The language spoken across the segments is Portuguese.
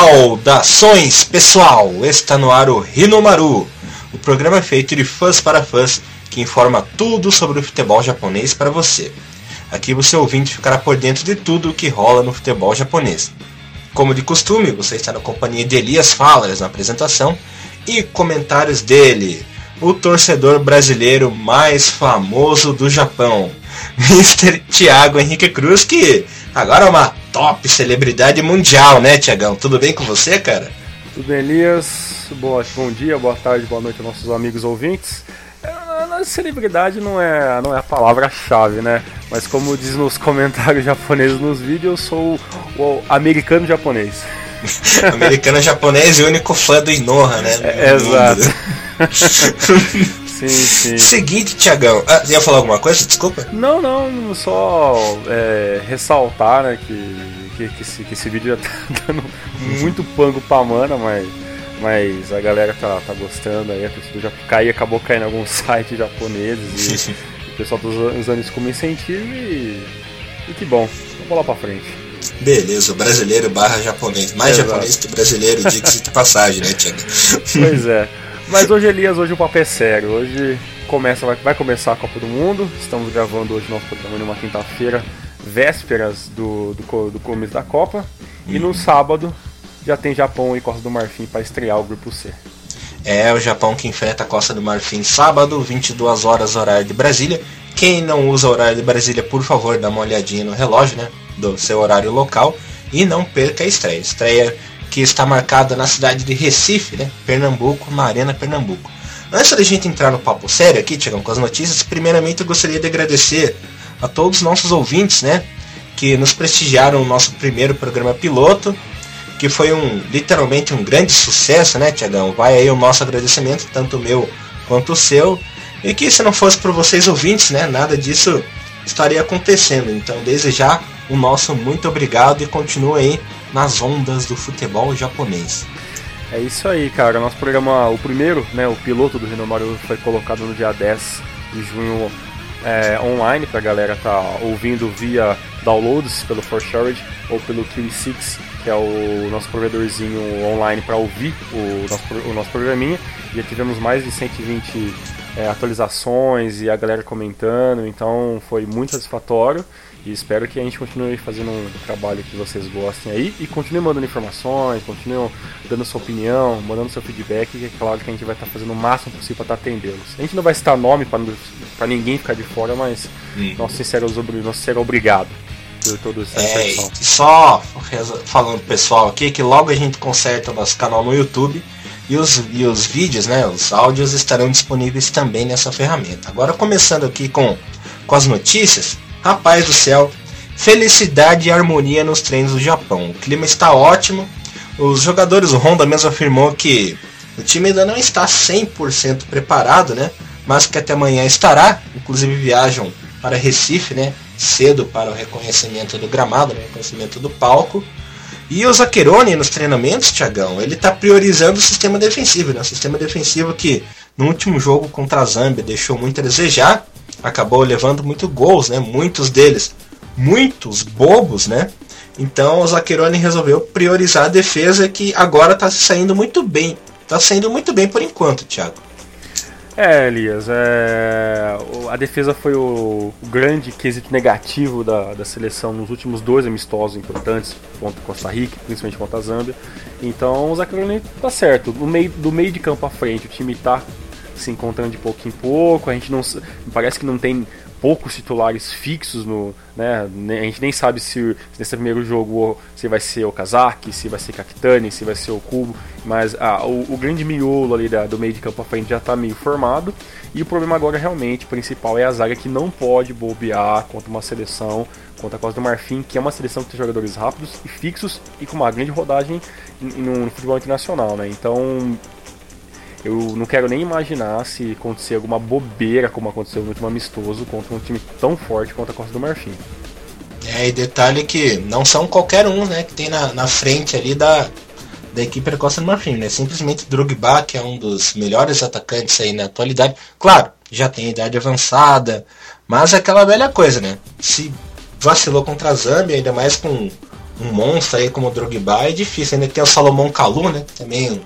Saudações pessoal! Está no ar o Hinomaru, o programa feito de fãs para fãs que informa tudo sobre o futebol japonês para você. Aqui você ouvinte ficará por dentro de tudo o que rola no futebol japonês. Como de costume, você está na companhia de Elias Falas na apresentação e comentários dele, o torcedor brasileiro mais famoso do Japão, Mr. Thiago Henrique Cruz, que agora é uma top celebridade mundial, né, Tiagão? Tudo bem com você, cara? Tudo bem, Elias? Boa, bom dia, boa tarde, boa noite aos nossos amigos ouvintes. A celebridade não é, não é a palavra-chave, né? Mas como diz nos comentários japoneses nos vídeos, eu sou o, o americano japonês. americano japonês e o único fã do Inoha, né? É, exato. sim, sim. Seguinte, Tiagão. Ah, ia falar alguma coisa? Desculpa. Não, não, só é, ressaltar né, que, que, que, esse, que esse vídeo já tá dando muito pango pra mana, mas mas a galera tá, tá gostando aí, a torcida já caiu, acabou caindo em alguns sites japoneses e o pessoal tá usando isso como incentivo e, e que bom, vamos lá pra frente. Beleza, brasileiro barra japonês. Mais Exato. japonês que brasileiro, diga-se de passagem, né, Tiago? Pois é. Mas hoje, Elias, hoje o papo é sério. Hoje começa, vai, vai começar a Copa do Mundo. Estamos gravando hoje nosso programa numa quinta-feira, vésperas do, do, do começo da Copa. E no sábado já tem Japão e Costa do Marfim para estrear o grupo C. É o Japão que enfrenta a Costa do Marfim sábado, 22 horas horário de Brasília. Quem não usa horário de Brasília, por favor, dá uma olhadinha no relógio, né, do seu horário local e não perca a estreia. Estreia que está marcada na cidade de Recife, né, Pernambuco, na Arena Pernambuco. Antes da gente entrar no papo sério aqui, chegando com as notícias, primeiramente eu gostaria de agradecer a todos os nossos ouvintes, né, que nos prestigiaram no nosso primeiro programa piloto que foi um literalmente um grande sucesso, né, Tiagão? Vai aí o nosso agradecimento, tanto o meu quanto o seu. E que se não fosse por vocês ouvintes, né, nada disso estaria acontecendo. Então, desde já, o nosso muito obrigado e continue aí nas ondas do futebol japonês. É isso aí, cara. Nosso programa, o primeiro, né, o piloto do Rinomaru foi colocado no dia 10 de junho é, online pra galera tá ouvindo via downloads pelo ForShorage ou pelo QE6 que é o nosso provedorzinho online para ouvir o nosso, o nosso programinha. Já tivemos mais de 120 é, atualizações e a galera comentando, então foi muito satisfatório. E espero que a gente continue fazendo um trabalho que vocês gostem aí e continue mandando informações, continue dando sua opinião, mandando seu feedback, que é claro que a gente vai estar fazendo o máximo possível para estar atendê-los. A gente não vai citar nome para ninguém ficar de fora, mas hum. nosso sincero, nosso sincero obrigado por toda essa é, Só falando pessoal aqui que logo a gente conserta o nosso canal no YouTube e os, e os vídeos, né, os áudios estarão disponíveis também nessa ferramenta. Agora começando aqui com, com as notícias, rapaz do céu, felicidade e harmonia nos treinos do Japão. O clima está ótimo. Os jogadores, o Honda mesmo afirmou que o time ainda não está 100% preparado, né? Mas que até amanhã estará. Inclusive viajam para Recife, né? cedo para o reconhecimento do gramado, né, reconhecimento do palco. E o Zaccheroni nos treinamentos, Tiagão, ele está priorizando o sistema defensivo, né? O sistema defensivo que no último jogo contra a Zâmbia deixou muito a desejar, acabou levando muito gols, né? Muitos deles, muitos bobos, né? Então o Zaccheroni resolveu priorizar a defesa que agora está saindo muito bem. Está saindo muito bem por enquanto, Thiago. É, Elias, é... a defesa foi o, grande quesito negativo da, da seleção nos últimos dois amistosos importantes contra Costa Rica, principalmente contra a Zâmbia. Então o Zaccaroni tá certo. No meio, do meio de campo à frente, o time tá se encontrando de pouco em pouco. A gente não parece que não tem poucos titulares fixos no, né? A gente nem sabe se, nesse primeiro jogo se vai ser o Kazaki, se vai ser Kakitani, se vai ser o Kubo, mas ah, o, o, grande miolo ali da, do meio de campo à frente já está meio formado. E o problema agora realmente principal é a zaga que não pode bobear contra uma seleção, contra a Costa do Marfim, que é uma seleção que tem jogadores rápidos e fixos e com uma grande rodagem no, no futebol internacional, né? Então eu não quero nem imaginar se acontecer alguma bobeira como aconteceu no último amistoso contra um time tão forte quanto a Costa do Marfim. É, e detalhe que não são qualquer um, né, que tem na, na frente ali da, da equipe da Costa do Marfim, né? Simplesmente Drogba, que é um dos melhores atacantes aí na atualidade. Claro, já tem idade avançada, mas é aquela velha coisa, né? Se vacilou contra a Zâmbia, ainda mais com um monstro aí como o Drogba é difícil. Ainda tem o Salomão Kalu, né? Também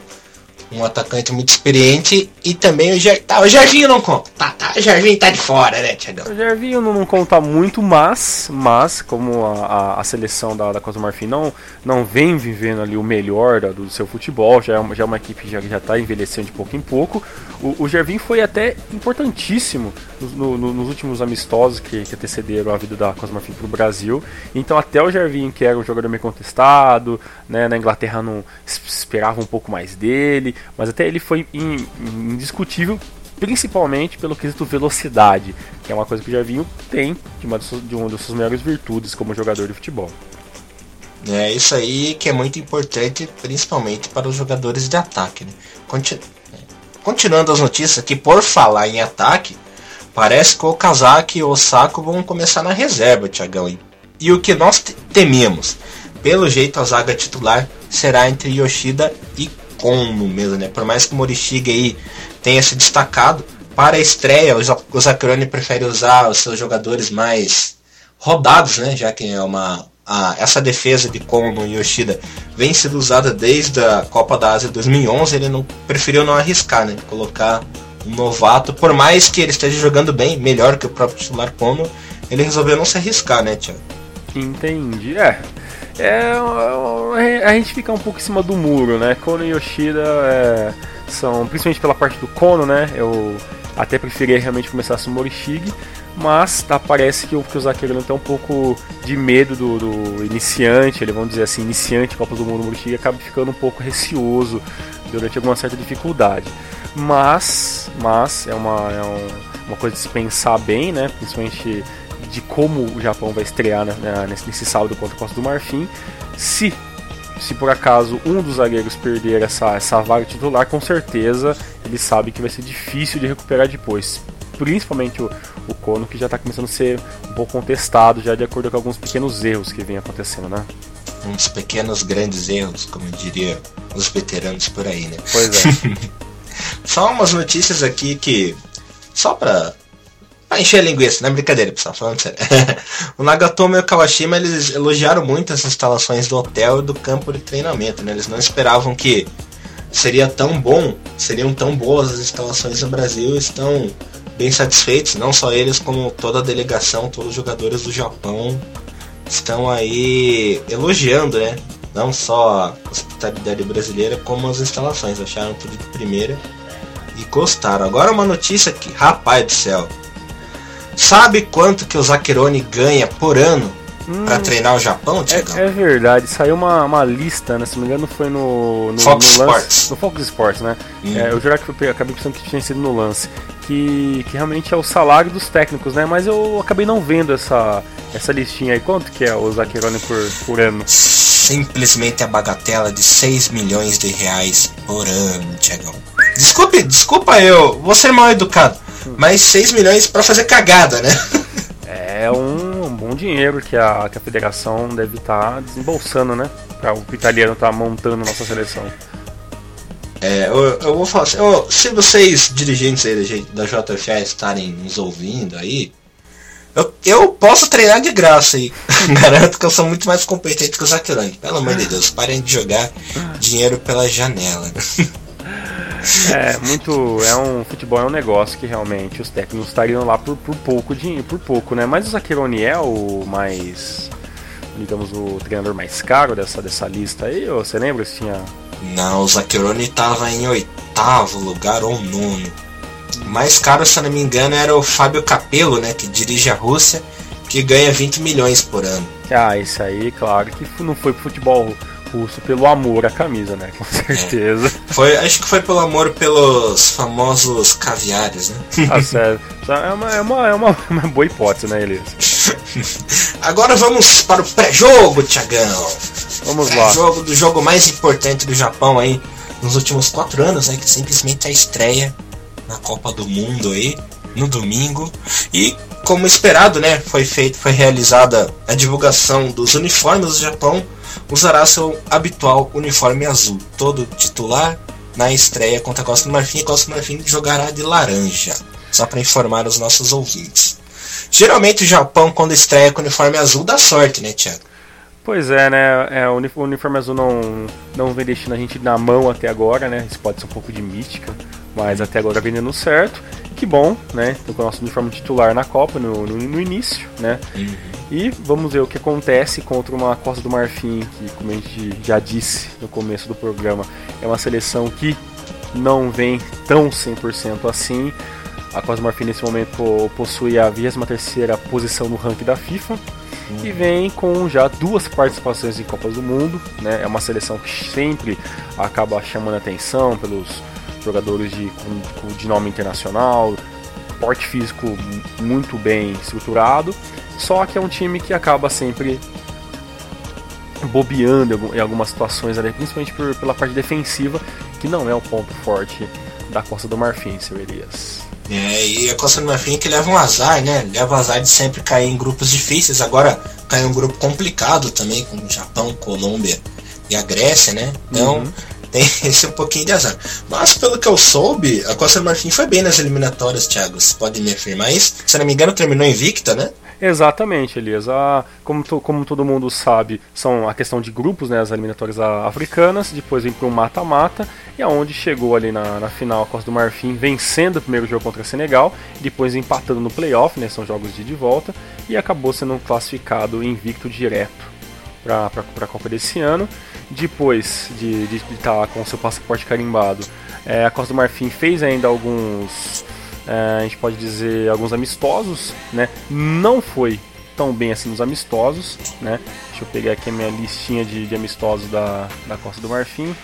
um atacante muito experiente e também o Ger... tá, o Jervinho não conta. Tá, tá, o Jervinho tá de fora, né, Tiagão? O Jervinho não, conta muito, mas, mas como a, a, a, seleção da, da Costa Marfim não, não vem vivendo ali o melhor da, do seu futebol, já é uma, já é uma equipe que já, já tá envelhecendo de pouco em pouco, o, o Jervinho foi até importantíssimo no, no, nos últimos amistosos que, que antecederam a vida da Costa Marfim pro Brasil. Então até o Jervinho, que era um jogador meio contestado, né, na Inglaterra não esperava um pouco mais dele, mas até ele foi indiscutível, principalmente pelo quesito velocidade, que é uma coisa que o Javinho tem de uma, de uma das suas melhores virtudes como jogador de futebol. É isso aí que é muito importante, principalmente para os jogadores de ataque. Né? Continu... Continuando as notícias aqui, por falar em ataque, parece que o Kazaki e o Osako vão começar na reserva, Tiagão. E o que nós tememos, pelo jeito a zaga titular será entre Yoshida e como mesmo, né? Por mais que o Morishiga aí tenha se destacado, para a estreia o Zakroni prefere usar os seus jogadores mais rodados, né? Já que é uma essa defesa de Kono e Yoshida vem sendo usada desde a Copa da Ásia 2011, ele não preferiu não arriscar, né? Colocar um novato, por mais que ele esteja jogando bem, melhor que o próprio titular Kono, ele resolveu não se arriscar, né, Tiago? Entendi. É, é, a gente fica um pouco em cima do muro, né? Kono e Yoshida é, são, principalmente pela parte do Kono, né? Eu até preferia realmente começar com o Morishige, mas tá, parece que o, que o Zaqueiro tem um pouco de medo do, do iniciante, ele vamos dizer assim, iniciante Copa do Mundo Morishige acaba ficando um pouco receoso durante alguma certa dificuldade. Mas, mas é uma, é um, uma coisa de se pensar bem, né? Principalmente de como o Japão vai estrear né, nesse, nesse sábado contra a Costa do Marfim. Se se por acaso um dos zagueiros perder essa, essa vaga titular, com certeza ele sabe que vai ser difícil de recuperar depois. Principalmente o, o Kono, que já está começando a ser um pouco contestado, já de acordo com alguns pequenos erros que vem acontecendo, né? Uns pequenos grandes erros, como diria os veteranos por aí, né? Pois é. Só umas notícias aqui que. Só para Pra encher a linguiça, não é brincadeira, pessoal, falando sério. o Nagatomo e o Kawashima, eles elogiaram muito as instalações do hotel e do campo de treinamento, né? Eles não esperavam que seria tão bom, seriam tão boas as instalações no Brasil, estão bem satisfeitos, não só eles, como toda a delegação, todos os jogadores do Japão estão aí elogiando, né? Não só a hospitalidade brasileira, como as instalações, acharam tudo de primeira e gostaram. Agora uma notícia que, rapaz do céu, Sabe quanto que o Zakironi ganha por ano hum, para treinar o Japão, é, é, verdade, saiu uma, uma lista, né? Se não me engano, foi no, no Fox no lance, Sports. No Fox Sports, né? Hum. É, eu jurava que eu acabei pensando que tinha sido no lance. Que, que realmente é o salário dos técnicos, né? Mas eu acabei não vendo essa, essa listinha aí. Quanto que é o Zakironi por, por ano? Simplesmente a bagatela de 6 milhões de reais por ano, Tiagão. Desculpe, desculpa eu, vou ser mal educado mas 6 milhões para fazer cagada, né? É um, um, bom dinheiro que a, que a federação deve estar tá desembolsando, né? Para o italiano estar tá montando nossa seleção. É, eu, eu vou falar assim, eu, se vocês, dirigentes aí da JFA, estarem nos ouvindo aí, eu, eu posso treinar de graça aí. Garanto que eu sou muito mais competente que o Zakirani. Pelo amor de Deus, parem de jogar dinheiro pela janela. É, muito. É um futebol é um negócio que realmente os técnicos estariam lá por, por pouco dinheiro, por pouco, né? Mas o Zaqueroni é o mais. digamos, o treinador mais caro dessa, dessa lista aí, ou você lembra se tinha. Não, o Zaqueroni estava em oitavo lugar ou nono. O mais caro, se eu não me engano, era o Fábio Capello, né? Que dirige a Rússia, que ganha 20 milhões por ano. Ah, isso aí, claro, que não foi pro futebol pelo amor à camisa, né? Com certeza. É. Foi, acho que foi pelo amor pelos famosos caviares, né? Ah, sério. É uma, é uma, é uma, uma boa hipótese, né, Elias? Agora vamos para o pré-jogo, Tiagão. Vamos pré lá. jogo do jogo mais importante do Japão aí nos últimos quatro anos, né? Que simplesmente é a estreia na Copa do Mundo aí no domingo. E como esperado, né? Foi feito, foi realizada a divulgação dos uniformes do Japão usará seu habitual uniforme azul, todo titular na estreia contra a Costa do Marfim e Costa do Marfim jogará de laranja, só para informar os nossos ouvintes. Geralmente o Japão, quando estreia com uniforme azul, dá sorte, né, Thiago? Pois é, né? É, o uniforme azul não, não vem deixando a gente na mão até agora, né? Isso pode ser um pouco de mística, mas até agora vem dando certo. Que bom, né? Com o nosso uniforme titular na Copa no, no, no início, né? Uhum. E vamos ver o que acontece contra uma Costa do Marfim, que, como a gente já disse no começo do programa, é uma seleção que não vem tão 100% assim. A Costa do Marfim nesse momento possui a 23 posição no ranking da FIFA e vem com já duas participações em Copas do Mundo. Né? É uma seleção que sempre acaba chamando atenção pelos jogadores de, de nome internacional, porte físico muito bem estruturado. Só que é um time que acaba sempre bobeando em algumas situações, ali, principalmente por, pela parte defensiva, que não é o ponto forte da Costa do Marfim, seu Elias. É, e a Costa do Marfim que leva um azar, né? Leva um azar de sempre cair em grupos difíceis. Agora caiu um grupo complicado também, com o Japão, Colômbia e a Grécia, né? Então uhum. tem esse um pouquinho de azar. Mas pelo que eu soube, a Costa do Marfim foi bem nas eliminatórias, Thiago. Você pode me afirmar isso? Se não me engano, terminou invicta, né? Exatamente, Elias. Como, to, como todo mundo sabe, são a questão de grupos, né, as eliminatórias africanas, depois vem para um mata-mata, e aonde chegou ali na, na final a Costa do Marfim, vencendo o primeiro jogo contra Senegal, depois empatando no playoff, né, são jogos de ida e volta, e acabou sendo classificado invicto direto para a Copa desse ano. Depois de estar tá com seu passaporte carimbado, é, a Costa do Marfim fez ainda alguns é, a gente pode dizer alguns amistosos, né? Não foi tão bem assim nos amistosos, né? Deixa eu pegar aqui a minha listinha de, de amistosos da, da Costa do Marfim.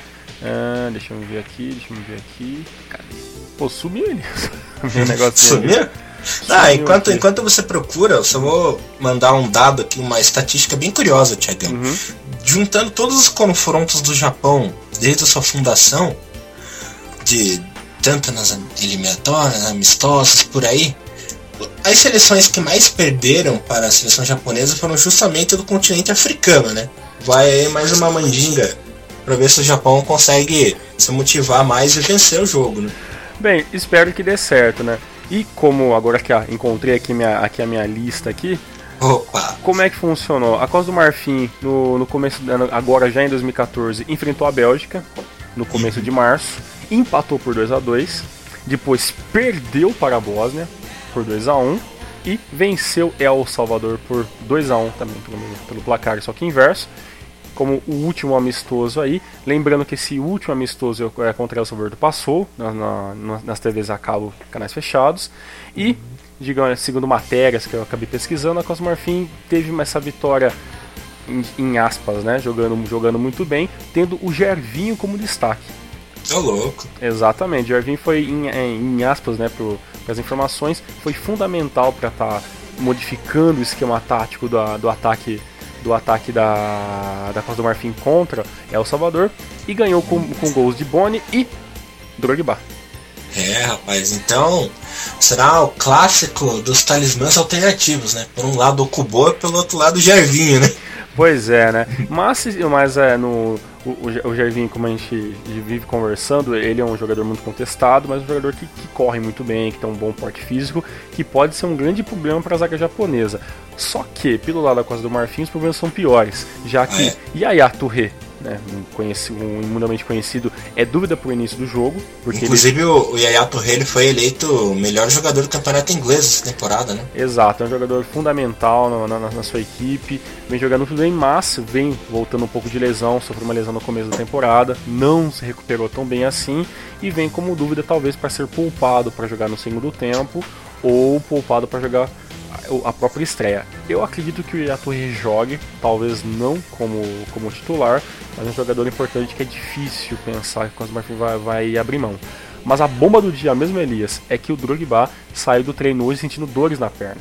Uh, deixa eu ver aqui, deixa eu ver aqui. Cadê? Pô, sumiu ele. Meu negócio sumiu? Ah, enquanto, enquanto você procura, eu só vou mandar um dado aqui, uma estatística bem curiosa, Tiagão. Uhum. Juntando todos os confrontos do Japão desde a sua fundação, de tanto nas eliminatórias, amistosas, por aí, as seleções que mais perderam para a seleção japonesa foram justamente do continente africano, né? Vai aí mais uma mandinga para ver se o Japão consegue se motivar mais e vencer o jogo, né? Bem, espero que dê certo, né? E como agora que ah, encontrei aqui, minha, aqui a minha lista aqui, Opa. Como é que funcionou? A Costa do Marfim, no, no começo, agora já em 2014, enfrentou a Bélgica, no começo de março empatou por 2 a 2 depois perdeu para a Bósnia por 2 a 1 e venceu El Salvador por 2 a 1 também pelo, pelo placar, só que inverso. Como o último amistoso aí, lembrando que esse último amistoso é contra El Salvador passou na, na, nas TVs a cabo, canais fechados, e digamos, segundo matérias que eu acabei pesquisando, a Costa Marfim teve essa vitória em, em, aspas, né, jogando, jogando muito bem, tendo o Gervinho como destaque. Tô louco. Exatamente. Jervin foi, em, em aspas, né, para as informações, foi fundamental para estar tá modificando o esquema tático do, do ataque do ataque da, da Costa do Marfim contra El Salvador e ganhou com, com gols de Boni e Drogba. É, rapaz, então será o clássico dos talismãs alternativos, né? Por um lado o Kubo e pelo outro lado o Jervinho, né? Pois é, né? Mas, mas é, no, o, o Gervinho, como a gente vive conversando, ele é um jogador muito contestado, mas um jogador que, que corre muito bem, que tem um bom porte físico, que pode ser um grande problema para a zaga japonesa. Só que, pelo lado da Costa do Marfim, os problemas são piores, já que é. Yaya Touré né, um, conhecido, um imundamente conhecido, é dúvida pro início do jogo. Porque Inclusive ele... o Yaya Touré ele foi eleito o melhor jogador do campeonato inglês essa temporada, né? Exato, é um jogador fundamental na, na, na sua equipe, vem jogando tudo bem, mas vem voltando um pouco de lesão, sofreu uma lesão no começo da temporada, não se recuperou tão bem assim e vem como dúvida talvez para ser poupado para jogar no segundo tempo ou poupado para jogar a própria estreia. Eu acredito que o Yatorre jogue, talvez não como, como titular, mas é um jogador importante que é difícil pensar que o Cosmarfim vai, vai abrir mão. Mas a bomba do dia mesmo, Elias, é que o Drogba saiu do treino hoje sentindo dores na perna.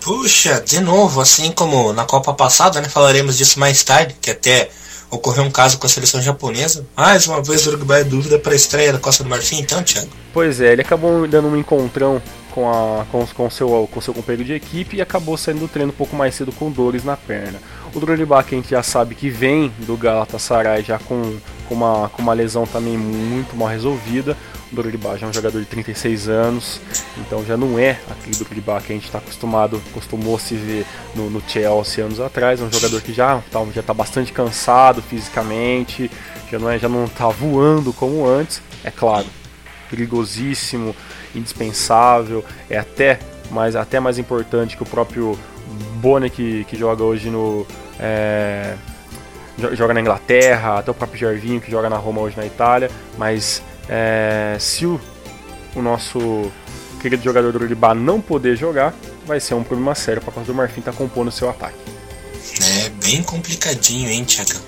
Puxa, de novo, assim como na Copa passada, né? Falaremos disso mais tarde, que até ocorreu um caso com a seleção japonesa. Mais uma vez o Uruguai é dúvida para a estreia da Costa do Marfim, então, Thiago? Pois é, ele acabou dando um encontrão com, a, com, com, seu, com seu companheiro de equipe e acabou saindo do treino um pouco mais cedo com dores na perna. O Drogba, que a gente já sabe que vem do Galatasaray já com, com, uma, com uma lesão também muito mal resolvida. O Drogba já é um jogador de 36 anos, então já não é aquele Drogba que a gente está acostumado, costumou se ver no, no, Chelsea anos atrás. É um jogador que já está já tá bastante cansado fisicamente, já não, é, já não tá voando como antes. É claro, perigosíssimo, indispensável, é até mais, até mais importante que o próprio Boni que, que joga hoje no. É, joga na Inglaterra, até o próprio Gervinho que joga na Roma hoje na Itália, mas é, se o, o nosso querido jogador do Uribá não poder jogar, vai ser um problema sério para Costa do Marfim estar tá compondo o seu ataque. É bem complicadinho, hein, Tiago?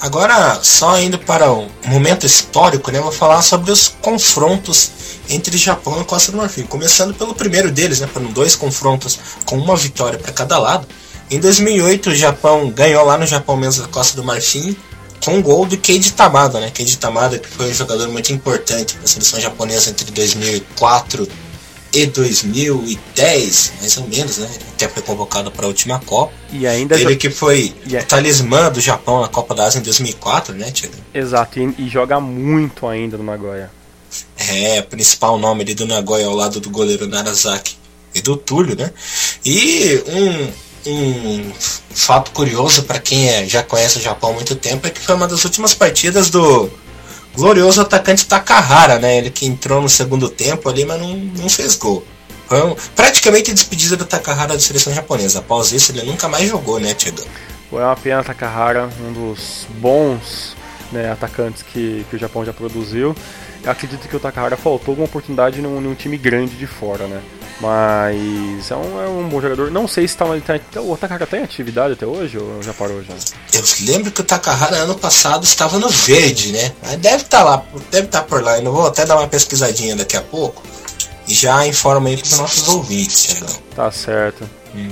Agora, só indo para o momento histórico, né, vou falar sobre os confrontos entre Japão e Costa do Marfim. Começando pelo primeiro deles, né, foram dois confrontos com uma vitória para cada lado. Em 2008, o Japão ganhou lá no Japão mesmo da Costa do Marfim com um gol do Keiji Tamada, né? Keiji Tamada que foi um jogador muito importante para a seleção japonesa entre 2004 e 2010, mais ou menos, né? Ele até foi convocado para a última Copa. E ainda ele que foi o talismã do Japão na Copa da Ásia em 2004, né, Tiago? Exato, e, e, joga muito ainda no Nagoya. É, principal nome ali do Nagoya ao lado do goleiro Narazaki e do Túlio, né? E um, um fato curioso para quem é, já conhece o Japão há muito tempo é que foi uma das últimas partidas do glorioso atacante Takahara, né? Ele que entrou no segundo tempo ali, mas não, não fez gol. Foi um, praticamente despedida do Takahara da seleção japonesa. Após isso, ele nunca mais jogou, né, Tiagão? Foi uma pena Takahara, um dos bons né, atacantes que, que o Japão já produziu. Eu acredito que o Takahara faltou uma oportunidade num, num time grande de fora, né? Mas é um, é um bom jogador. Não sei se tá, tá, o Takahara tem atividade até hoje ou já parou já? Eu lembro que o Takahara ano passado estava no verde, né? Mas deve estar tá lá, deve estar tá por lá. Eu vou até dar uma pesquisadinha daqui a pouco e já informo aí para os nossos ouvintes. Tá certo. Uhum.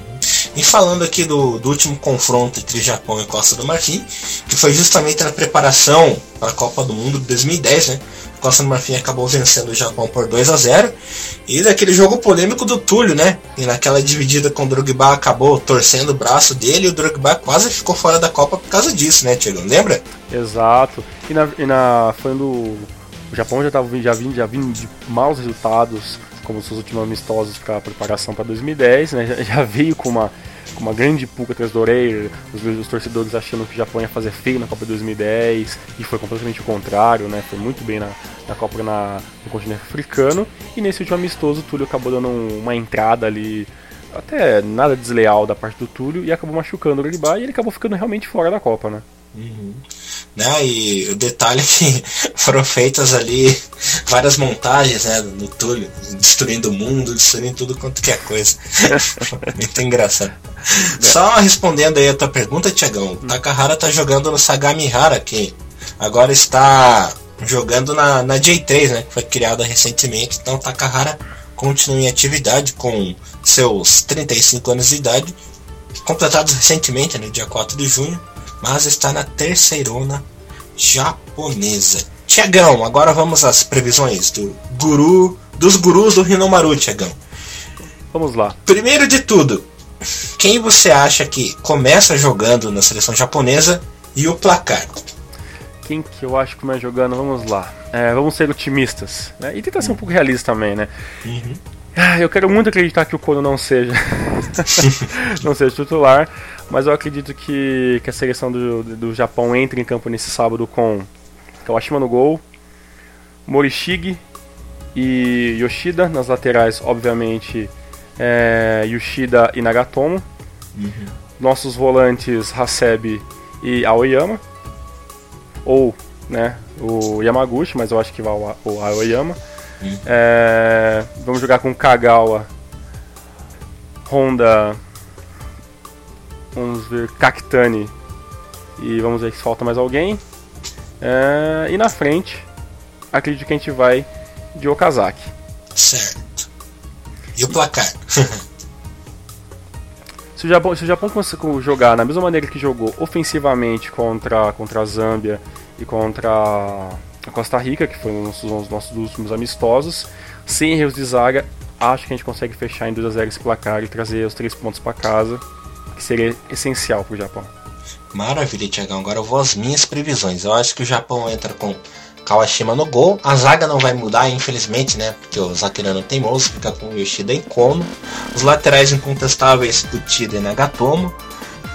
E falando aqui do, do, último confronto entre Japão e Costa do Marfim, que foi justamente na preparação para a Copa do Mundo de 2010, né? Costa Marfim acabou vencendo o Japão por 2 a 0 E daquele jogo polêmico do Túlio, né? E naquela dividida com o Drogba acabou torcendo o braço dele e o Drogba quase ficou fora da Copa por causa disso, né, Tiago? Lembra? Exato. E na, e na o Japão já estava já vindo, já vindo de maus resultados, como seus últimos amistosos para a preparação para 2010, né? Já, veio com uma com uma grande pulga atrás da orelha, os, os torcedores achando que o Japão ia fazer feio na Copa 2010, e foi completamente o contrário, né? Foi muito bem na, na Copa na, no continente africano, e nesse último amistoso o Túlio acabou dando uma entrada ali, até nada desleal da parte do Túlio, e acabou machucando o Uribá, e ele acabou ficando realmente fora da Copa, né? Uhum. Né? E o detalhe é que foram feitas ali várias montagens né, no Túlio, destruindo o mundo, destruindo tudo quanto que é coisa. Muito engraçado. É. Só respondendo aí a tua pergunta, Tiagão, o Takahara tá jogando no Sagamihara, que agora está jogando na, na J3, né? Que foi criada recentemente. Então o Takahara continua em atividade com seus 35 anos de idade, completados recentemente, no né, dia 4 de junho mas está na terceirona japonesa. Tiagão, agora vamos às previsões do guru, dos gurus do Hinomaru, Tiagão. Vamos lá. Primeiro de tudo, quem você acha que começa jogando na seleção japonesa e o placar? Quem que eu acho que começa jogando? Vamos lá. É, vamos ser otimistas. Né? E tentar ser um pouco realista também, né? Uhum. Ah, eu quero muito acreditar que o Kono não seja não seja titular, mas eu acredito que, que a seleção do, do Japão entre em campo nesse sábado com Kawashima no gol, Morishige e Yoshida nas laterais, obviamente é, Yoshida e Nagatomo. Uhum. Nossos volantes Hasebe e Aoyama. Ou né, o Yamaguchi, mas eu acho que vai o Aoyama. Uhum. É, vamos jogar com Kagawa, Honda Vamos ver Cactani. E vamos ver se falta mais alguém. É, e na frente, acredito que a gente vai de Okazaki. Certo. E o placar? se, o Japão, se o Japão conseguir jogar na mesma maneira que jogou ofensivamente contra, contra a Zâmbia e contra a Costa Rica, que foi um dos nossos, nossos últimos amistosos, sem erros de zaga, acho que a gente consegue fechar em 2x0 esse placar e trazer os três pontos para casa que seria essencial para o Japão. Maravilha, Tiagão. Agora eu vou às minhas previsões. Eu acho que o Japão entra com Kawashima no gol. A zaga não vai mudar, infelizmente, né? Porque o Zakirano teimoso fica com o Yoshida em Kono. Os laterais incontestáveis, Uchida e Nagatomo.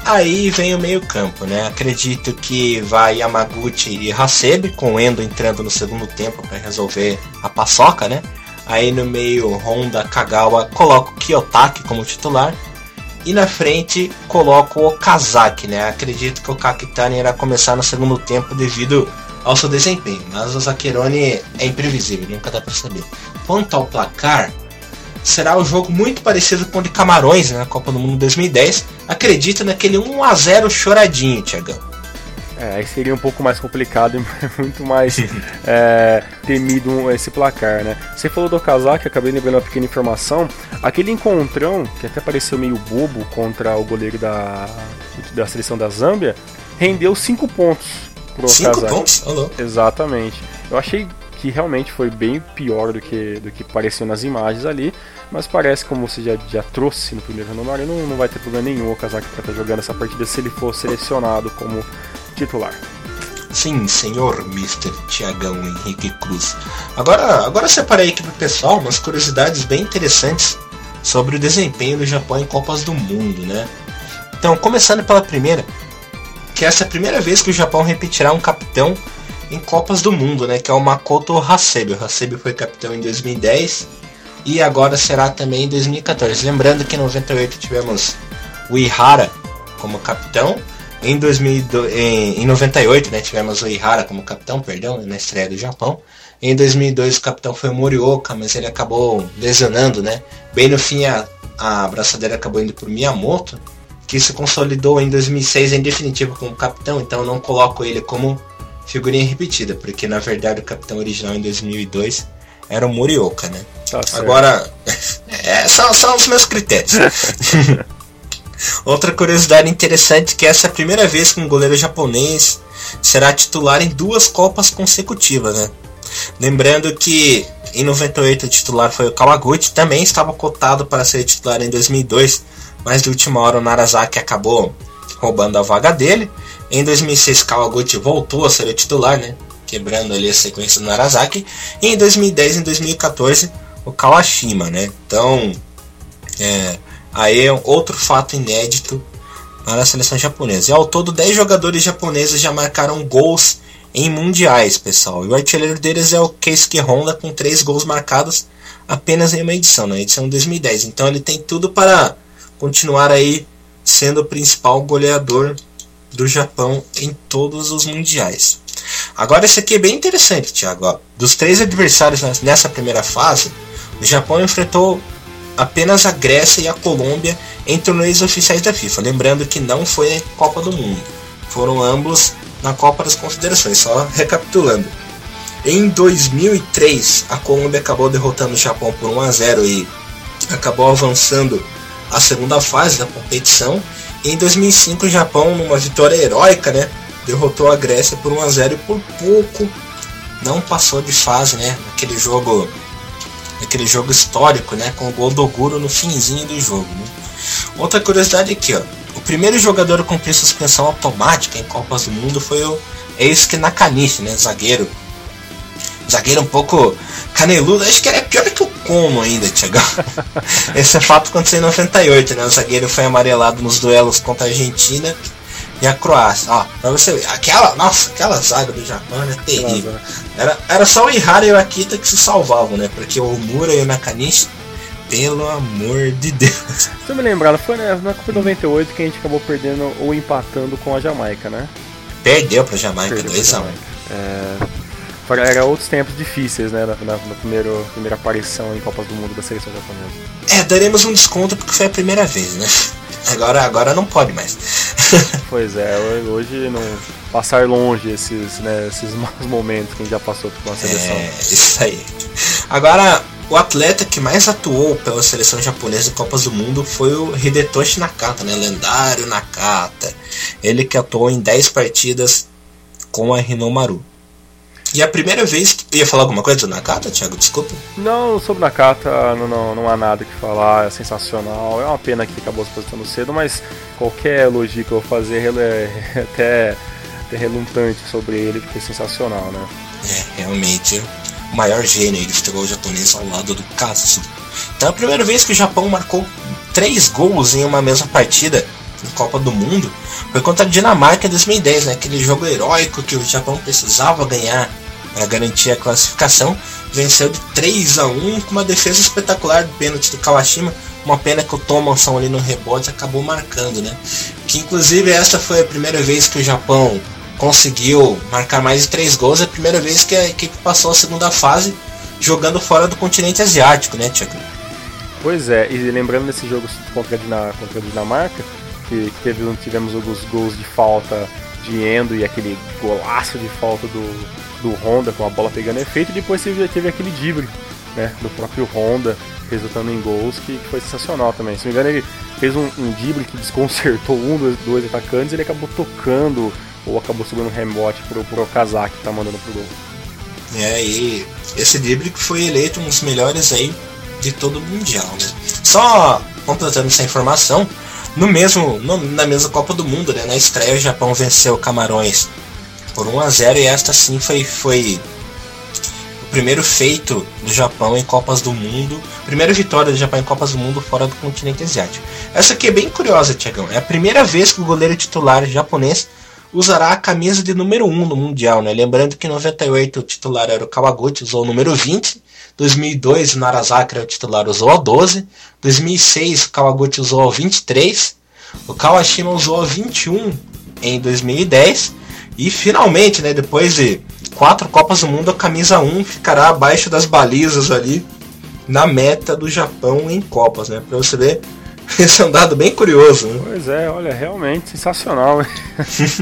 Aí vem o meio campo, né? Acredito que vai Yamaguchi e Hasebe, com o Endo entrando no segundo tempo para resolver a paçoca, né? Aí no meio, Honda, Kagawa, coloco Kiyotaki como titular. E na frente coloco o Kazaki, né? Acredito que o Kakitani irá começar no segundo tempo devido ao seu desempenho. Mas o Zakironi é imprevisível, nunca dá para saber. Quanto ao placar, será um jogo muito parecido com o de Camarões né, na Copa do Mundo 2010. Acredito naquele 1 a 0 choradinho, Tiagão. É, aí seria um pouco mais complicado e muito mais é, temido esse placar, né? Você falou do Kazak, acabei lembrando uma pequena informação. Aquele encontrão, que até pareceu meio bobo contra o goleiro da, da seleção da Zâmbia, rendeu 5 pontos pro cinco Kazak. pontos? Olá. Exatamente. Eu achei que realmente foi bem pior do que, do que pareceu nas imagens ali. Mas parece, como você já, já trouxe no primeiro renomário, não, não vai ter problema nenhum o Kazak para estar tá jogando essa partida se ele for selecionado como titular. Sim, senhor Mr. Tiagão Henrique Cruz. Agora, agora separei aqui pro pessoal umas curiosidades bem interessantes sobre o desempenho do Japão em Copas do Mundo, né? Então, começando pela primeira, que essa é a primeira vez que o Japão repetirá um capitão em Copas do Mundo, né? Que é o Makoto Hasebe. O Hasebe foi capitão em 2010 e agora será também em 2014. Lembrando que em 98 tivemos o Ihara como capitão em, 2002, em, em 98, né, tivemos o Ihara como capitão, perdão, na estreia do Japão. Em 2002 o capitão foi o Morioka, mas ele acabou lesionando, né? Bem no fim a, a braçadeira acabou indo o Miyamoto, que se consolidou em 2006 em definitivo como capitão, então eu não coloco ele como figurinha repetida, porque na verdade o capitão original em 2002 era o Morioka, né? Tá Agora, é, são, são os meus critérios. Outra curiosidade interessante é que essa é a primeira vez que um goleiro japonês será titular em duas Copas consecutivas, né? Lembrando que em 98 o titular foi o Kawaguchi, também estava cotado para ser titular em 2002, mas de última hora o Narazaki acabou roubando a vaga dele. Em 2006 Kawaguchi voltou a ser o titular, né? Quebrando ali a sequência do Narazaki. E em 2010 e 2014 o Kawashima, né? Então, é, Aí é outro fato inédito para a seleção japonesa. E ao todo, 10 jogadores japoneses já marcaram gols em mundiais, pessoal. E o artilheiro deles é o Keisuke Honda, com 3 gols marcados apenas em uma edição, na edição 2010. Então ele tem tudo para continuar aí sendo o principal goleador do Japão em todos os mundiais. Agora esse aqui é bem interessante, Thiago. Dos três adversários nessa primeira fase, o Japão enfrentou apenas a Grécia e a Colômbia em torneios oficiais da FIFA. Lembrando que não foi a Copa do Mundo. Foram ambos na Copa das Confederações. Só recapitulando. Em 2003, a Colômbia acabou derrotando o Japão por 1 a 0 e acabou avançando a segunda fase da competição. E em 2005, o Japão, numa vitória heróica, né, derrotou a Grécia por 1 a 0 e por pouco não passou de fase, né, naquele jogo aquele jogo histórico, né, com o gol do Guro no finzinho do jogo. Né? Outra curiosidade aqui, ó, o primeiro jogador a cumprir suspensão automática em Copas do Mundo foi o Eisuke Nakanishi, né, zagueiro. Zagueiro um pouco caneludo, acho que era pior que o Como ainda, Thiago. Esse é fato aconteceu em 98, né, o zagueiro foi amarelado nos duelos contra a Argentina e a Croácia. Ó, pra você ver, aquela, nossa, aquela zaga do Japão é terrível. Era, era só o Ihara e o Akita que se salvavam, né? Porque o Mura e o Nakanishi, pelo amor de Deus. Se eu me lembrar, foi né, na Copa 98 que a gente acabou perdendo ou empatando com a Jamaica, né? Perdeu pra Jamaica, 2x1. É, era outros tempos difíceis, né? Na, na, na primeiro, primeira aparição em Copas do Mundo da seleção japonesa. É, daremos um desconto porque foi a primeira vez, né? Agora, agora não pode mais. pois é, hoje não passar longe esses, né, esses maus momentos que a gente já passou com a seleção. É, isso aí. Agora, o atleta que mais atuou pela seleção japonesa em Copas do Mundo foi o Hidetoshi Nakata, né? Lendário Nakata. Ele que atuou em 10 partidas com a Hinomaru. E a primeira vez. Ia falar alguma coisa do Nakata, Thiago? Desculpa. Não, sobre Nakata não, não, não há nada que falar, é sensacional. É uma pena que acabou se posicionando cedo, mas qualquer elogio que eu fazer é até, até relutante sobre ele, porque é sensacional, né? É. realmente o maior gênio do futebol japonês ao lado do Kazu. Então é a primeira vez que o Japão marcou três gols em uma mesma partida em Copa do Mundo foi contra a Dinamarca em 2010, né? aquele jogo heróico que o Japão precisava ganhar para garantir a classificação. Venceu de 3 a 1 com uma defesa espetacular do pênalti do Kawashima. Uma pena que o Thomason ali no rebote acabou marcando, né? Que inclusive esta foi a primeira vez que o Japão conseguiu marcar mais de 3 gols. É a primeira vez que a equipe passou a segunda fase jogando fora do continente asiático, né, Tiago? Pois é, e lembrando desse jogo contra a, Dinamarca, que teve, tivemos alguns gols de falta de Endo e aquele golaço de falta do, do Honda com a bola pegando efeito, e depois teve, aquele drible né, do próprio Honda, resultando em gols, que, que foi sensacional também. Se não me engano, ele fez um, um que desconcertou um dos dois atacantes e ele acabou tocando ou acabou subindo um remote pro, pro Okazaki que tá mandando pro gol. É, e esse drible que foi eleito um dos melhores aí de todo o Mundial, né? Só completando essa informação, no mesmo, no, na mesma Copa do Mundo, né, na estreia o Japão venceu Camarões por 1 a 0 e esta sim foi, foi o primeiro feito do Japão em Copas do Mundo, primeira vitória do Japão em Copas do Mundo fora do continente asiático. Essa aqui é bem curiosa, Tiagão. É a primeira vez que o goleiro titular japonês usará a camisa de número 1 no Mundial, né? Lembrando que em 98 o titular era o Kawaguchi, usou o número 20. 2002 o Narazaki o titular, usou a 12. 2006 o Kawaguchi usou a 23. O Kawashima usou a 21 em 2010. E finalmente, né, depois de quatro Copas do Mundo, a camisa 1 ficará abaixo das balizas ali na meta do Japão em Copas, né? Pra você ver, esse é um dado bem curioso. Né? Pois é, olha, realmente sensacional.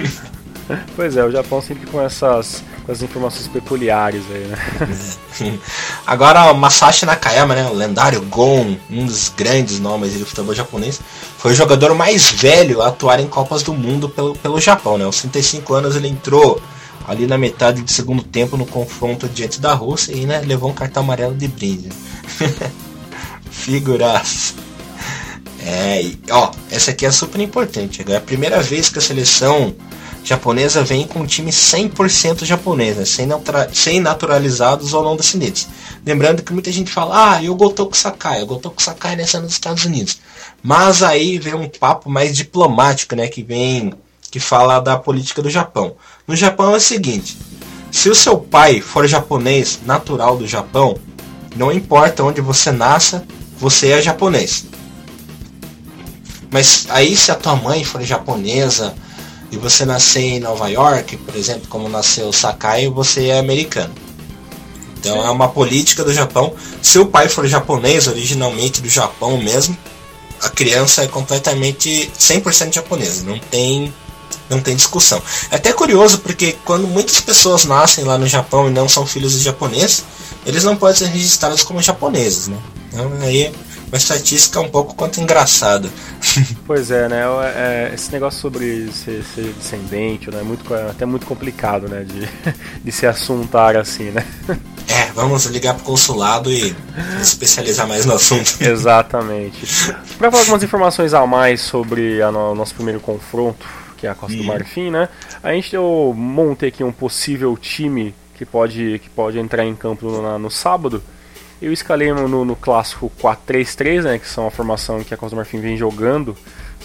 pois é, o Japão sempre com essas, com as informações peculiares aí, né? Agora, o Masashi Nakayama, né, o lendário Gon, um dos grandes nomes do futebol japonês, foi o jogador mais velho a atuar em Copas do Mundo pelo, pelo Japão, né? Aos 35 anos ele entrou ali na metade do segundo tempo no confronto diante da Rússia e né, levou um cartão amarelo de brinde. Figuraça. É, ó, essa aqui é super importante. É a primeira vez que a seleção japonesa vem com um time 100% japonês, né? sem, sem naturalizados ou não descendentes. Lembrando que muita gente fala, ah, eu Gotoku Sakai, o Gotoku Sakai nessa nos Estados Unidos. Mas aí vem um papo mais diplomático, né, que vem que fala da política do Japão. No Japão é o seguinte: se o seu pai for japonês natural do Japão, não importa onde você nasça, você é japonês. Mas aí se a tua mãe for japonesa e você nascer em Nova York, por exemplo, como nasceu Sakai, você é americano. Então Sim. é uma política do Japão. Se o pai for japonês, originalmente do Japão mesmo, a criança é completamente 100% japonesa, não tem não tem discussão. É até curioso porque quando muitas pessoas nascem lá no Japão e não são filhos de japoneses, eles não podem ser registrados como japoneses, né? Então aí uma estatística um pouco quanto engraçada. Pois é, né? É, esse negócio sobre ser, ser descendente, né? É muito, é até muito complicado, né? De, de se assuntar assim, né? É, vamos ligar pro consulado e especializar mais no assunto. Exatamente. Para falar algumas informações a mais sobre a no, o nosso primeiro confronto, que é a Costa do Marfim, né? A gente eu montei aqui um possível time que pode, que pode entrar em campo no, no sábado. Eu escalei no, no clássico 4-3-3, né, que são a formação que a Costa do Marfim vem jogando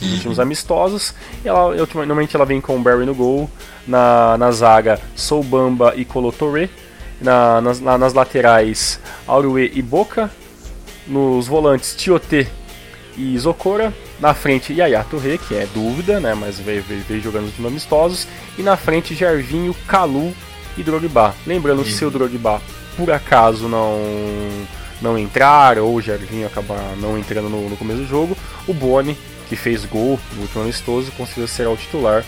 nos últimos amistosos. Ela, normalmente ela vem com o Barry no gol, na, na zaga Soubamba e Colotore, na, nas, na, nas laterais Aurue e Boca, nos volantes Tiote e Zokora, na frente Yaya Touré, que é dúvida, né, mas veio, veio, veio jogando nos últimos amistosos, e na frente Gervinho, Calu e Drogba. Lembrando, que se o Drogba por acaso não não entrar ou o Jardim acabar não entrando no, no, começo do jogo, o Boni, que fez gol no último amistoso, conseguiu ser o titular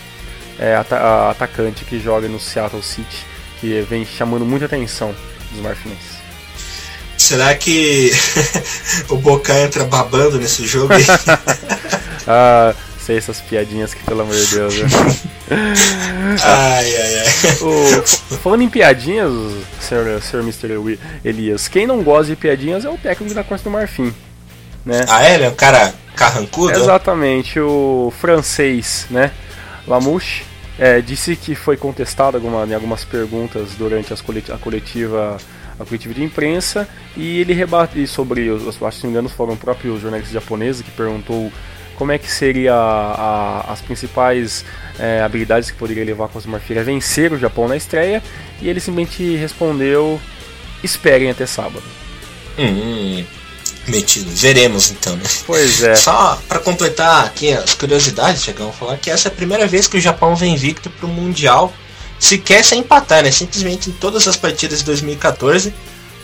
é, at atacante que joga no Seattle City, que vem chamando muita atenção dos marfinenses. Será que o Boca entra babando nesse jogo? ah, sei essas piadinhas que, pelo amor de Deus. Né? ai, ai, ai. O, falando em piadinhas, senhor, senhor Mr. Elias, quem não gosta de piadinhas é o técnico da Costa do Marfim. Né? Ah, é? Ele é um cara carrancudo? Exatamente, o francês, né? Lamouche. é, disse que foi contestado alguma, em algumas perguntas durante as coletiva, a coletiva a coletiva de imprensa e ele rebate sobre, os, acho que se não me engano foram próprios jornalistas japoneses que perguntou como é que seria a, a, as principais é, habilidades que poderia levar a Cosmo a vencer o Japão na estreia e ele simplesmente respondeu esperem até sábado. Hum, metido. Veremos então, né? Pois é. Só para completar aqui as curiosidades, chegamos a falar que essa é a primeira vez que o Japão vem invicto para o Mundial, sequer sem empatar, né? Simplesmente em todas as partidas de 2014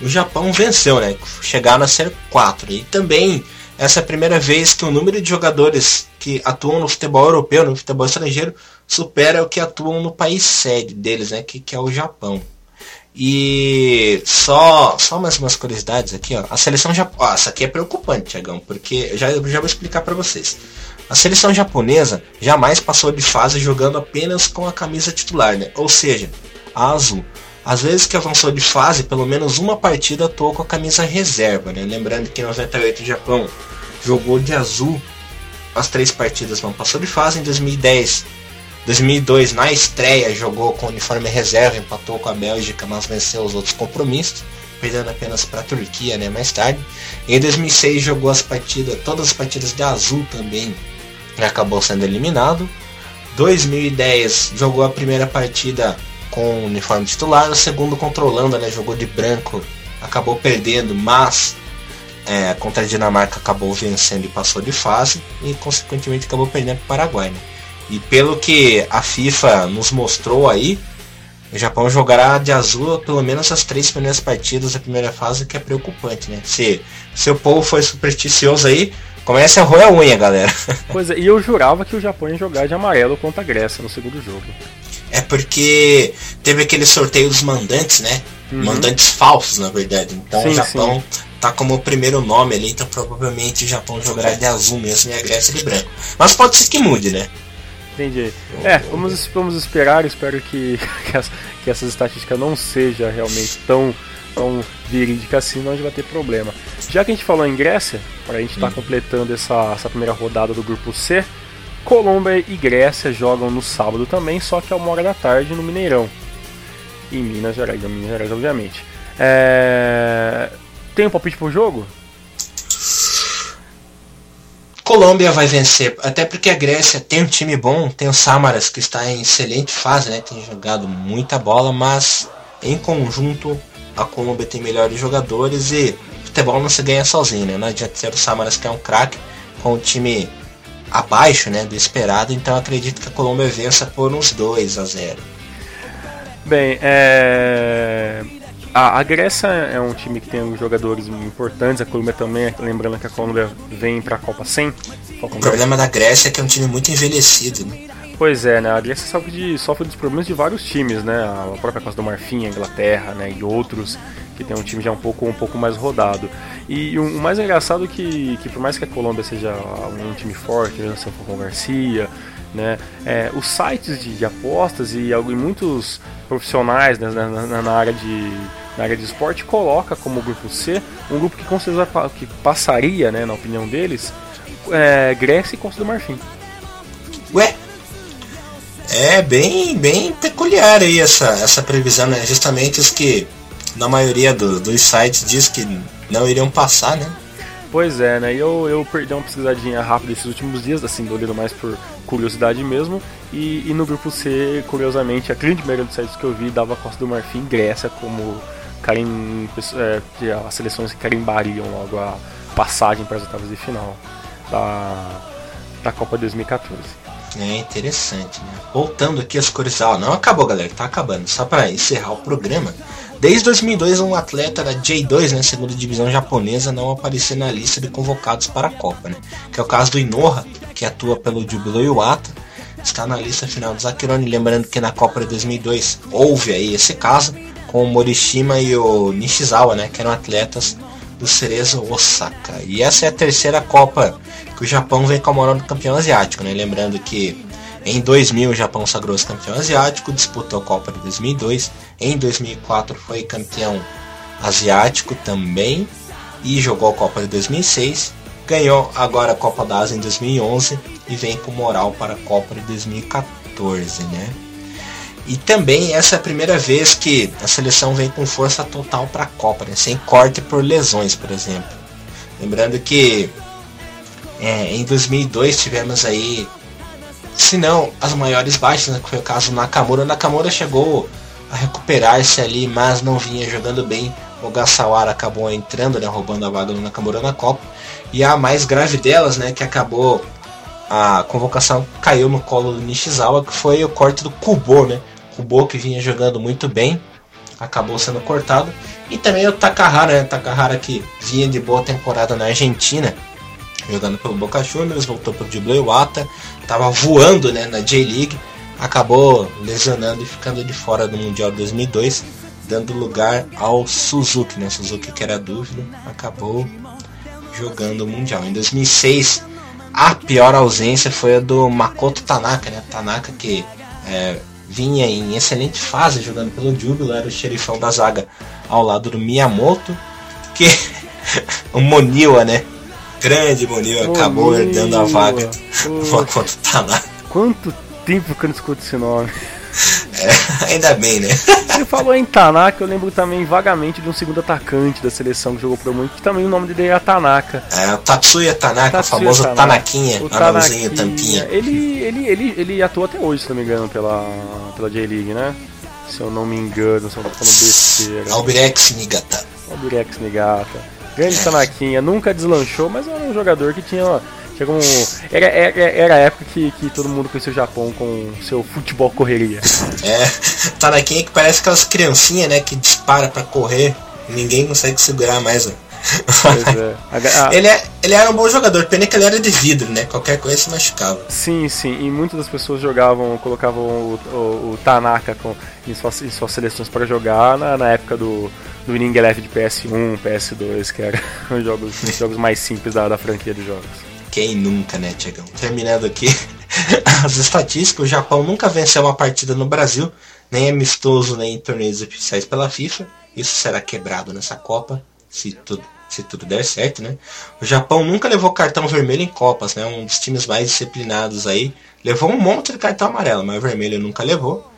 o Japão venceu, né? Chegaram a ser quatro. E também essa é a primeira vez que o número de jogadores que atuam no futebol europeu, no futebol estrangeiro, supera o que atuam no país sede deles, né? Que, que é o Japão. E só, só mais umas curiosidades aqui, ó. A seleção japonesa. Essa aqui é preocupante, Tiagão, porque já, já vou explicar para vocês. A seleção japonesa jamais passou de fase jogando apenas com a camisa titular, né? Ou seja, a azul. Às vezes que avançou de fase, pelo menos uma partida atuou com a camisa reserva, né? Lembrando que em 98 o Japão jogou de azul as três partidas não passou de fase. Em 2010 2002, na estreia, jogou com uniforme reserva, empatou com a Bélgica, mas venceu os outros compromissos, perdendo apenas para a Turquia né, mais tarde. Em 2006, jogou as partidas, todas as partidas de azul também, e acabou sendo eliminado. 2010, jogou a primeira partida com o uniforme titular, o segundo controlando, né, jogou de branco, acabou perdendo, mas é, contra a Dinamarca acabou vencendo e passou de fase, e consequentemente acabou perdendo para o Paraguai. Né. E pelo que a FIFA nos mostrou aí, o Japão jogará de azul pelo menos as três primeiras partidas da primeira fase, que é preocupante, né? Se, se o povo foi supersticioso aí, comece a roer a unha, galera. Pois é, e eu jurava que o Japão ia jogar de amarelo contra a Grécia no segundo jogo. É porque teve aquele sorteio dos mandantes, né? Uhum. Mandantes falsos, na verdade. Então sim, o Japão sim. tá como o primeiro nome ali, então provavelmente o Japão jogará de azul mesmo e a Grécia de branco. Mas pode ser que mude, né? Entendi. É, vamos, vamos esperar, espero que, que, que essas estatísticas não sejam realmente tão, tão verídicas assim, senão a gente vai ter problema. Já que a gente falou em Grécia, para a gente estar tá hum. completando essa, essa primeira rodada do grupo C, Colômbia e Grécia jogam no sábado também, só que é uma hora da tarde no Mineirão. Em Minas Gerais, em Minas Gerais, obviamente. É... Tem um palpite pro jogo? Colômbia vai vencer, até porque a Grécia tem um time bom, tem o Samaras que está em excelente fase, né? Tem jogado muita bola, mas em conjunto a Colômbia tem melhores jogadores e futebol não se ganha sozinho, né? Não adianta ser o Samaras que é um craque com o time abaixo, né, do esperado, então acredito que a Colômbia vença por uns 2 a 0. Bem, é... A, a, Grécia é um time que tem jogadores importantes, a Colômbia também, lembrando que a Colômbia vem para a Copa 100. O problema da Grécia é que é um time muito envelhecido, né? Pois é, né? A Grécia sofre, de, sofre dos problemas de vários times, né? A própria Costa do Marfim, a Inglaterra, né? E outros que tem um time já um pouco, um pouco mais rodado. E o, mais engraçado é que, que por mais que a Colômbia seja um time forte, né? Assim, com Garcia, né? É, os sites de, de apostas e, e muitos profissionais né, na, na, na área de na área de esporte coloca como grupo C um grupo que com certeza que passaria, né, na opinião deles, é, Grécia e Costa do Marfim. Ué? É bem, bem peculiar aí essa, essa previsão, né? Justamente os que na maioria do, dos sites diz que não iriam passar, né? Pois é, né? Eu, eu perdi uma pesquisadinha rápida esses últimos dias, assim, olhando mais por curiosidade mesmo. E, e, no grupo C, curiosamente, a grande maioria dos sites que eu vi dava Costa do Marfim Grécia como carim, é, as seleções que carimbariam logo a passagem para as oitavas de final da, da Copa 2014. É interessante, né? Voltando aqui às cores. Ah, não acabou, galera, tá acabando. Só para encerrar o programa. Desde 2002, um atleta da J2, né, segunda divisão japonesa, não apareceu na lista de convocados para a Copa, né? Que é o caso do Inoha, que atua pelo Jubilo Iwata, está na lista final do Zakironi. Lembrando que na Copa de 2002 houve aí esse caso, com o Morishima e o Nishizawa, né, que eram atletas do Cerezo Osaka. E essa é a terceira Copa que o Japão vem comemorando campeão asiático, né? Lembrando que em 2000 o Japão sagrou-se campeão asiático, disputou a Copa de 2002, em 2004 foi campeão asiático também e jogou a Copa de 2006, ganhou agora a Copa da Ásia em 2011 e vem com moral para a Copa de 2014, né? E também essa é a primeira vez que a seleção vem com força total para a Copa, né? sem corte por lesões, por exemplo. Lembrando que é, em 2002 tivemos aí, se não as maiores baixas, né, que foi o caso do Nakamura. O Nakamura chegou a recuperar-se ali, mas não vinha jogando bem. O Gassawara acabou entrando, né, roubando a vaga do Nakamura na Copa. E a mais grave delas, né, que acabou a convocação caiu no colo do Nishizawa, que foi o corte do Kubo, né? Kubo que vinha jogando muito bem, acabou sendo cortado. E também o Takahara, né? Takahara que vinha de boa temporada na Argentina, jogando pelo Boca Juniors, voltou pro Dibley Wata, tava voando né, na J-League, acabou lesionando e ficando de fora do Mundial 2002, dando lugar ao Suzuki, né? Suzuki que era dúvida, acabou jogando o Mundial. Em 2006, a pior ausência foi a do Makoto Tanaka, né? Tanaka que é, vinha em excelente fase jogando pelo Júbilo, era o xerifão da zaga ao lado do Miyamoto, que o Moniwa, né? Grande Moniwa, acabou herdando a vaga. Quanto tempo que eu não escuto esse nome? É, ainda bem, né? Você falou em Tanaka, eu lembro também vagamente de um segundo atacante da seleção que jogou pro muito, que também o nome dele era Tanaka. É, o Tatsuya Tanaka, Tatsuya o famoso Tanaka. Tanaquinha, o Tanaquinha, tampinha. Ele, ele, ele, ele atua até hoje, se não me engano, pela, pela J-League, né? Se eu não me engano, se eu não tô falando besteira. Albirex Nigata. Albirex Nigata. Grande é. Tanaquinha, nunca deslanchou, mas era um jogador que tinha Chega um, era, era, era a época que, que todo mundo conhecia o Japão com seu futebol correria. É, Tanaquinha que parece aquelas criancinhas, né, que dispara para correr e ninguém consegue segurar mais, é. A, a... ele, é, ele era um bom jogador, pena que ele era de vidro, né? Qualquer coisa se machucava. Sim, sim, e muitas das pessoas jogavam, colocavam o, o, o Tanaka com, em, suas, em suas seleções para jogar na, na época do, do Winning Eleven de PS1, PS2, que eram os jogos, jogos mais simples da, da franquia de jogos. Quem nunca, né, Tiagão? Terminando aqui as estatísticas, o Japão nunca venceu uma partida no Brasil, nem amistoso, nem em torneios oficiais pela FIFA. Isso será quebrado nessa Copa, se tudo, se tudo der certo, né? O Japão nunca levou cartão vermelho em Copas, né? Um dos times mais disciplinados aí. Levou um monte de cartão amarelo, mas vermelho nunca levou.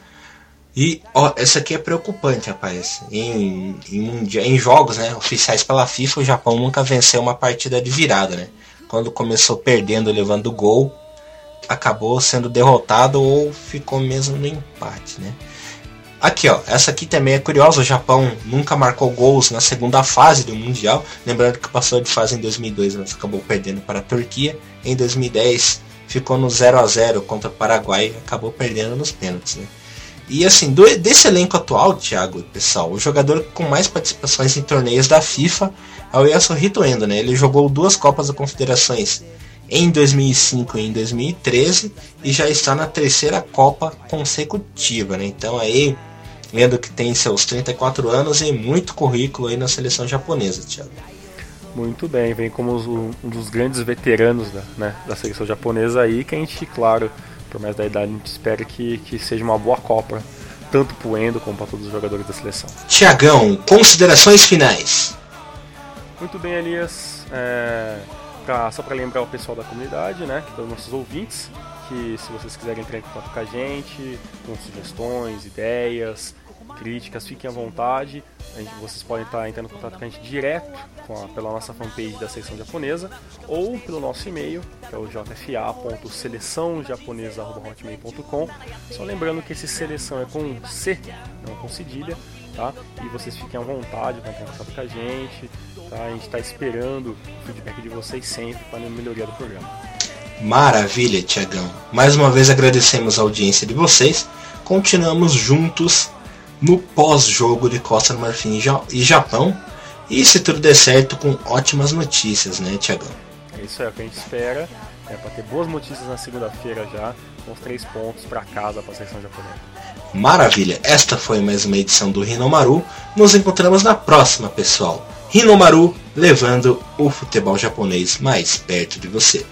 E ó, essa aqui é preocupante, rapaz. Em, em, em jogos né, oficiais pela FIFA, o Japão nunca venceu uma partida de virada, né? Quando começou perdendo, levando gol, acabou sendo derrotado ou ficou mesmo no empate, né? Aqui, ó, essa aqui também é curiosa. O Japão nunca marcou gols na segunda fase do Mundial. Lembrando que passou de fase em 2002, mas acabou perdendo para a Turquia. Em 2010 ficou no 0 a 0 contra o Paraguai e acabou perdendo nos pênaltis, né? E assim, do, desse elenco atual, Thiago, pessoal, o jogador com mais participações em torneios da FIFA é o Yasuhito Endo, né? Ele jogou duas Copas das Confederações em 2005 e em 2013 e já está na terceira Copa consecutiva, né? Então aí, Endo que tem seus 34 anos e muito currículo aí na seleção japonesa, Thiago. Muito bem, vem como um dos grandes veteranos da, né, da seleção japonesa aí, que a gente, claro, por mais da idade, a gente espera que, que seja uma boa Copa, tanto para o Endo como para todos os jogadores da seleção. Tiagão, considerações finais. Muito bem, Elias. É, pra, só para lembrar o pessoal da comunidade, né, que os nossos ouvintes, que se vocês quiserem entrar em contato com a gente, com sugestões, ideias, críticas, fiquem à vontade. Gente, vocês podem estar entrando em contato com a gente direto a, pela nossa fanpage da secção japonesa ou pelo nosso e-mail, que é o jfa.seleçãojaponesa.hotmail.com. Só lembrando que esse seleção é com C, não com cedilha, tá? E vocês fiquem à vontade para contato com a gente, Tá? A gente está esperando o feedback de vocês sempre para a melhoria do programa. Maravilha, Tiagão. Mais uma vez agradecemos a audiência de vocês. Continuamos juntos no pós-jogo de Costa do Marfim e Japão. E se tudo der certo, com ótimas notícias, né, Tiagão? É isso aí, é o que a gente espera. É para ter boas notícias na segunda-feira já, com os três pontos para casa para a seleção japonesa. Maravilha! Esta foi mais uma edição do Rinomaru. Nos encontramos na próxima, pessoal. Rinomaru levando o futebol japonês mais perto de você.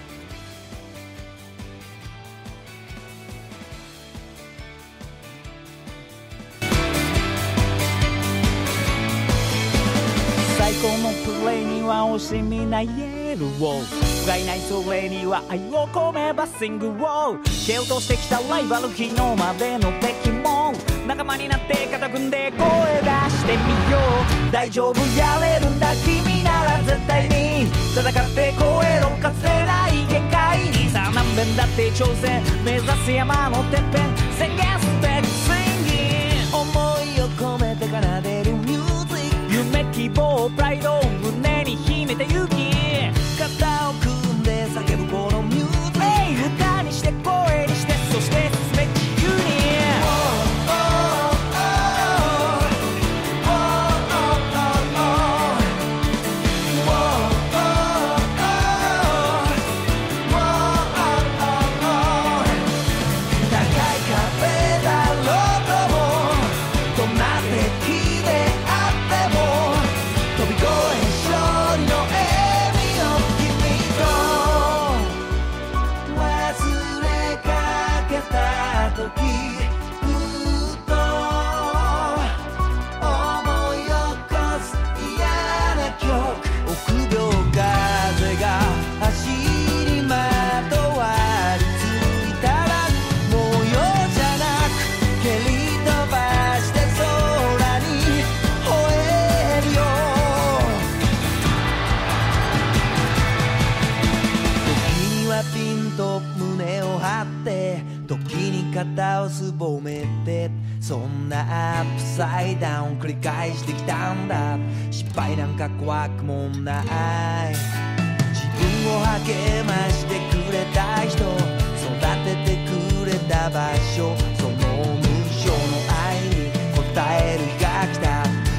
それには愛を込めばシングを蹴落としてきたライバル昨日までの敵も仲間になって肩組んで声出してみよう大丈夫やれるんだ君なら絶対に戦って超えろかつてない限界にさあ何遍だって挑戦目指す山のてっぺん宣言ステップスインギ思いを込めて奏でるミュージック夢希望プライドを胸に秘めた勇気 pouquinho. すぼめてそんなアップサイダウン繰り返してきたんだ。失敗なんか怖くもない。自分を励ましてくれた人育ててくれた場所その無償の愛に応える日が来た。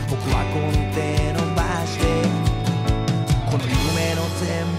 僕はこの手伸ばしてこの夢の全部